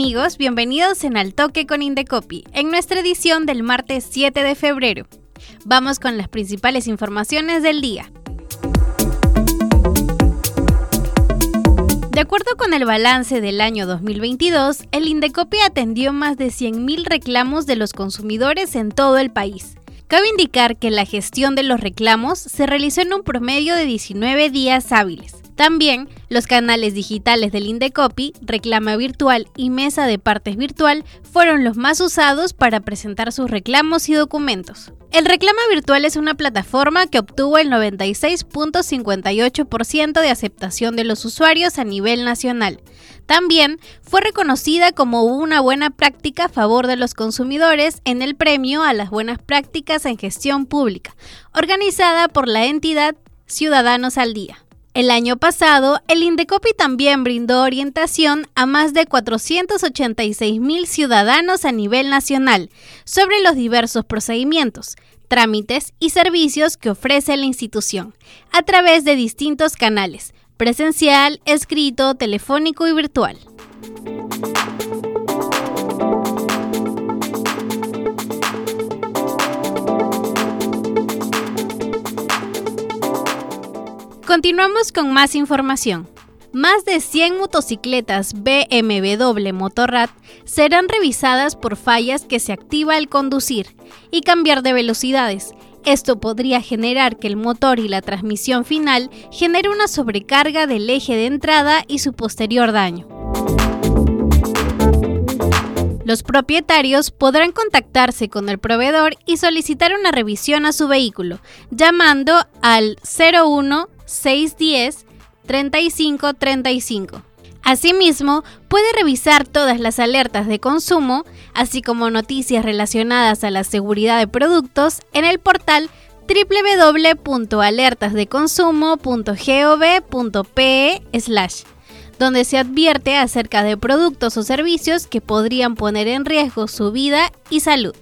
Amigos, bienvenidos en Al Toque con Indecopi, en nuestra edición del martes 7 de febrero. Vamos con las principales informaciones del día. De acuerdo con el balance del año 2022, el Indecopi atendió más de 100.000 reclamos de los consumidores en todo el país. Cabe indicar que la gestión de los reclamos se realizó en un promedio de 19 días hábiles. También, los canales digitales del Indecopi, Reclama Virtual y Mesa de Partes Virtual fueron los más usados para presentar sus reclamos y documentos. El Reclama Virtual es una plataforma que obtuvo el 96.58% de aceptación de los usuarios a nivel nacional. También fue reconocida como una buena práctica a favor de los consumidores en el premio a las buenas prácticas en gestión pública, organizada por la entidad Ciudadanos al Día. El año pasado, el Indecopi también brindó orientación a más de 486 mil ciudadanos a nivel nacional sobre los diversos procedimientos, trámites y servicios que ofrece la institución, a través de distintos canales, presencial, escrito, telefónico y virtual. Continuamos con más información. Más de 100 motocicletas BMW Motorrad serán revisadas por fallas que se activa al conducir y cambiar de velocidades. Esto podría generar que el motor y la transmisión final genere una sobrecarga del eje de entrada y su posterior daño. Los propietarios podrán contactarse con el proveedor y solicitar una revisión a su vehículo, llamando al 01 610 3535. Asimismo, puede revisar todas las alertas de consumo, así como noticias relacionadas a la seguridad de productos en el portal www.alertasdeconsumo.gov.pe donde se advierte acerca de productos o servicios que podrían poner en riesgo su vida y salud.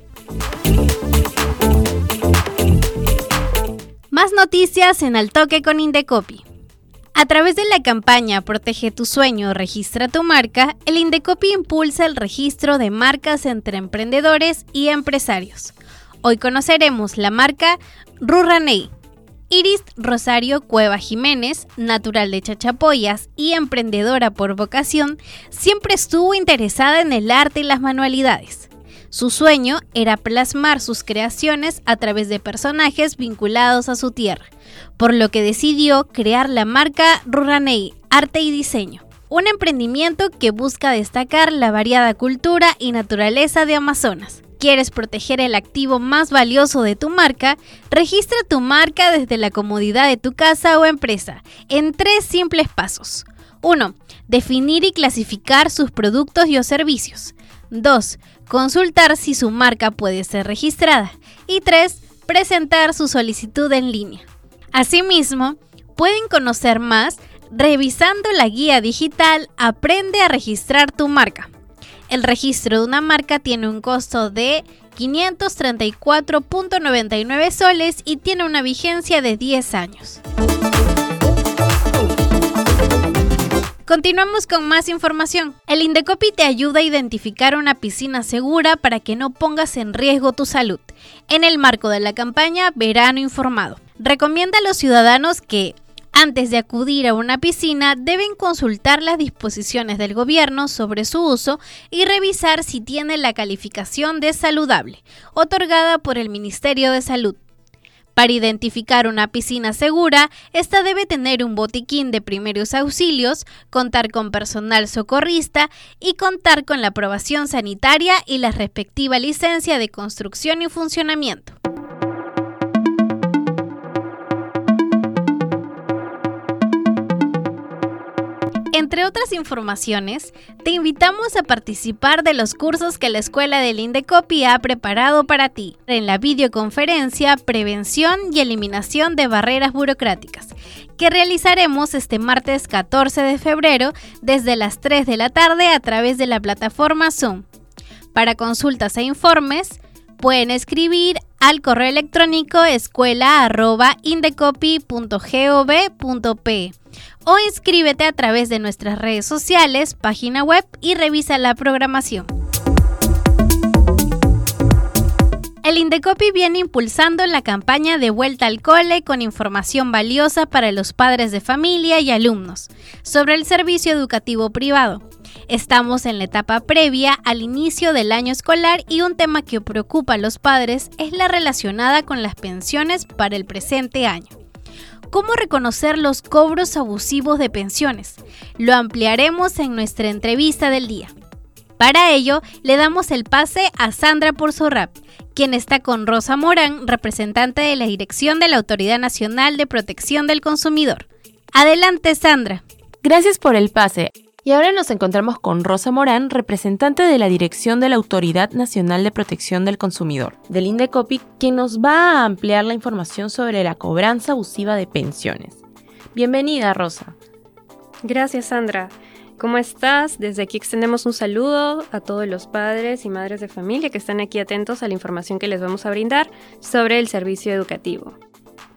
Más noticias en Al Toque con Indecopi. A través de la campaña Protege tu sueño, registra tu marca, el Indecopi impulsa el registro de marcas entre emprendedores y empresarios. Hoy conoceremos la marca Rurraney. Iris Rosario Cueva Jiménez, natural de Chachapoyas y emprendedora por vocación, siempre estuvo interesada en el arte y las manualidades. Su sueño era plasmar sus creaciones a través de personajes vinculados a su tierra, por lo que decidió crear la marca Ruranei Arte y Diseño, un emprendimiento que busca destacar la variada cultura y naturaleza de Amazonas. ¿Quieres proteger el activo más valioso de tu marca? Registra tu marca desde la comodidad de tu casa o empresa en tres simples pasos. 1. Definir y clasificar sus productos y o servicios. 2. Consultar si su marca puede ser registrada. Y 3. Presentar su solicitud en línea. Asimismo, pueden conocer más revisando la guía digital Aprende a registrar tu marca. El registro de una marca tiene un costo de 534.99 soles y tiene una vigencia de 10 años. Continuamos con más información. El Indecopi te ayuda a identificar una piscina segura para que no pongas en riesgo tu salud. En el marco de la campaña Verano Informado, recomienda a los ciudadanos que antes de acudir a una piscina deben consultar las disposiciones del gobierno sobre su uso y revisar si tiene la calificación de saludable, otorgada por el Ministerio de Salud. Para identificar una piscina segura, esta debe tener un botiquín de primeros auxilios, contar con personal socorrista y contar con la aprobación sanitaria y la respectiva licencia de construcción y funcionamiento. Entre otras informaciones, te invitamos a participar de los cursos que la Escuela del Indecopi ha preparado para ti en la videoconferencia Prevención y Eliminación de Barreras Burocráticas, que realizaremos este martes 14 de febrero desde las 3 de la tarde a través de la plataforma Zoom. Para consultas e informes, pueden escribir al correo electrónico escuela.indecopy.gov.p o inscríbete a través de nuestras redes sociales, página web y revisa la programación. El Indecopi viene impulsando la campaña de vuelta al cole con información valiosa para los padres de familia y alumnos sobre el servicio educativo privado. Estamos en la etapa previa al inicio del año escolar y un tema que preocupa a los padres es la relacionada con las pensiones para el presente año. ¿Cómo reconocer los cobros abusivos de pensiones? Lo ampliaremos en nuestra entrevista del día. Para ello, le damos el pase a Sandra Porzorrap, quien está con Rosa Morán, representante de la Dirección de la Autoridad Nacional de Protección del Consumidor. Adelante, Sandra. Gracias por el pase. Y ahora nos encontramos con Rosa Morán, representante de la Dirección de la Autoridad Nacional de Protección del Consumidor, del INDECOPI, quien nos va a ampliar la información sobre la cobranza abusiva de pensiones. Bienvenida, Rosa. Gracias, Sandra. ¿Cómo estás? Desde aquí extendemos un saludo a todos los padres y madres de familia que están aquí atentos a la información que les vamos a brindar sobre el servicio educativo.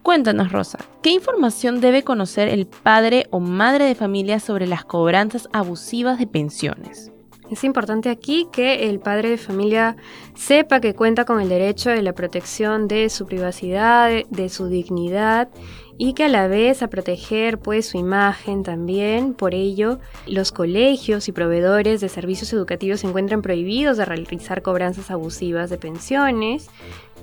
Cuéntanos, Rosa, ¿qué información debe conocer el padre o madre de familia sobre las cobranzas abusivas de pensiones? Es importante aquí que el padre de familia sepa que cuenta con el derecho de la protección de su privacidad, de su dignidad y que a la vez a proteger pues su imagen también. Por ello, los colegios y proveedores de servicios educativos se encuentran prohibidos de realizar cobranzas abusivas de pensiones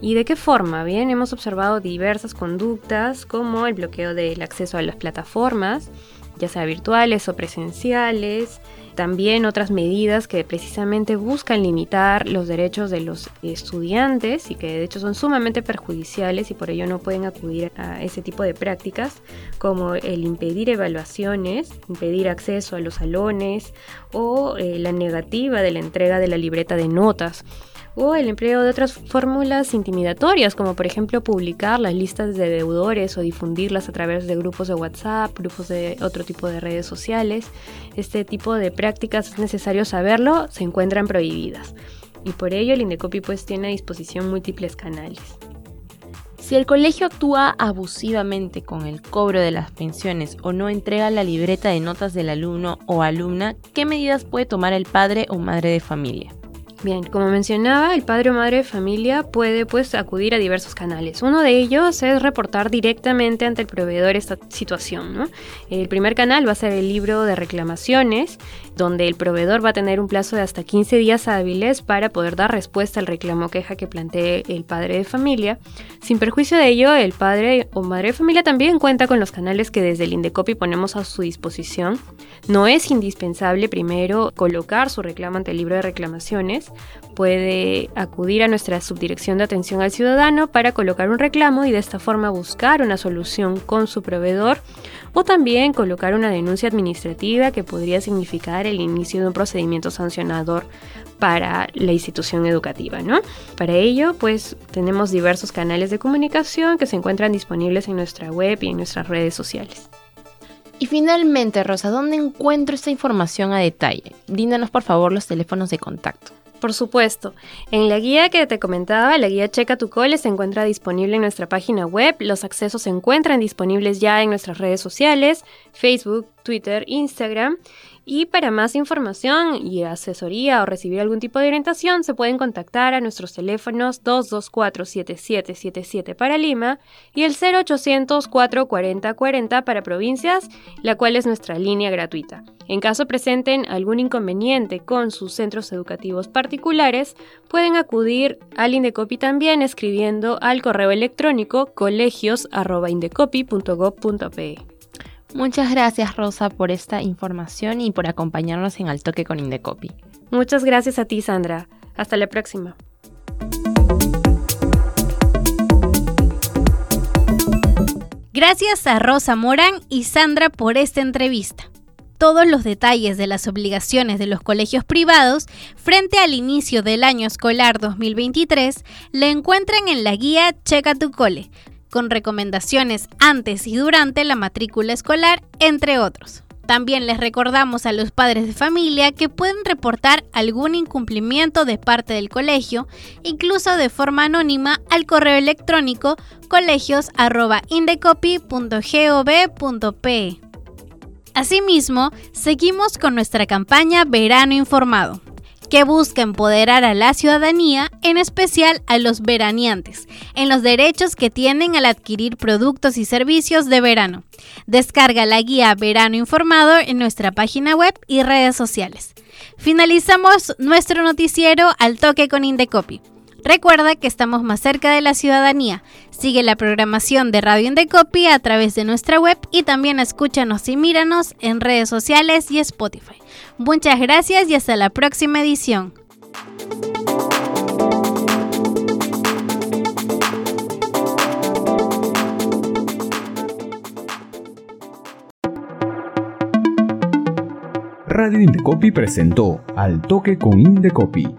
¿Y de qué forma? Bien, hemos observado diversas conductas como el bloqueo del acceso a las plataformas, ya sea virtuales o presenciales, también otras medidas que precisamente buscan limitar los derechos de los estudiantes y que de hecho son sumamente perjudiciales y por ello no pueden acudir a ese tipo de prácticas, como el impedir evaluaciones, impedir acceso a los salones o eh, la negativa de la entrega de la libreta de notas o el empleo de otras fórmulas intimidatorias, como por ejemplo publicar las listas de deudores o difundirlas a través de grupos de WhatsApp, grupos de otro tipo de redes sociales. Este tipo de prácticas es necesario saberlo, se encuentran prohibidas. Y por ello el Indecopi pues tiene a disposición múltiples canales. Si el colegio actúa abusivamente con el cobro de las pensiones o no entrega la libreta de notas del alumno o alumna, ¿qué medidas puede tomar el padre o madre de familia? Bien, como mencionaba, el padre o madre de familia puede pues acudir a diversos canales. Uno de ellos es reportar directamente ante el proveedor esta situación. El primer canal va a ser el libro de reclamaciones, donde el proveedor va a tener un plazo de hasta 15 días hábiles para poder dar respuesta al reclamo o queja que plantee el padre de familia. Sin perjuicio de ello, el padre o madre de familia también cuenta con los canales que desde el Indecopi ponemos a su disposición. No es indispensable primero colocar su reclamo ante el libro de reclamaciones puede acudir a nuestra subdirección de atención al ciudadano para colocar un reclamo y de esta forma buscar una solución con su proveedor o también colocar una denuncia administrativa que podría significar el inicio de un procedimiento sancionador para la institución educativa, ¿no? Para ello, pues tenemos diversos canales de comunicación que se encuentran disponibles en nuestra web y en nuestras redes sociales. Y finalmente, Rosa, ¿dónde encuentro esta información a detalle? Bríndanos por favor los teléfonos de contacto. Por supuesto. En la guía que te comentaba, la guía Checa tu Cole se encuentra disponible en nuestra página web. Los accesos se encuentran disponibles ya en nuestras redes sociales, Facebook, Twitter, Instagram. Y para más información y asesoría o recibir algún tipo de orientación, se pueden contactar a nuestros teléfonos 224-7777 para Lima y el 0800 440 40 para provincias, la cual es nuestra línea gratuita. En caso presenten algún inconveniente con sus centros educativos particulares, pueden acudir al Indecopi también escribiendo al correo electrónico colegios.indecopi.gov.pe. Muchas gracias Rosa por esta información y por acompañarnos en Al Toque con Indecopi. Muchas gracias a ti Sandra. Hasta la próxima. Gracias a Rosa Morán y Sandra por esta entrevista. todos los detalles de las obligaciones de los colegios privados frente al inicio del año escolar 2023 la encuentran en la guía Checa tu Cole, con recomendaciones antes y durante la matrícula escolar, entre otros. También les recordamos a los padres de familia que pueden reportar algún incumplimiento de parte del colegio, incluso de forma anónima, al correo electrónico colegios.indecopy.gov.pe. Asimismo, seguimos con nuestra campaña Verano Informado que busca empoderar a la ciudadanía, en especial a los veraneantes, en los derechos que tienen al adquirir productos y servicios de verano. Descarga la guía Verano Informado en nuestra página web y redes sociales. Finalizamos nuestro noticiero al toque con Indecopy. Recuerda que estamos más cerca de la ciudadanía. Sigue la programación de Radio Indecopy a través de nuestra web y también escúchanos y míranos en redes sociales y Spotify. Muchas gracias y hasta la próxima edición. Radio Indecopy presentó Al Toque con Indecopy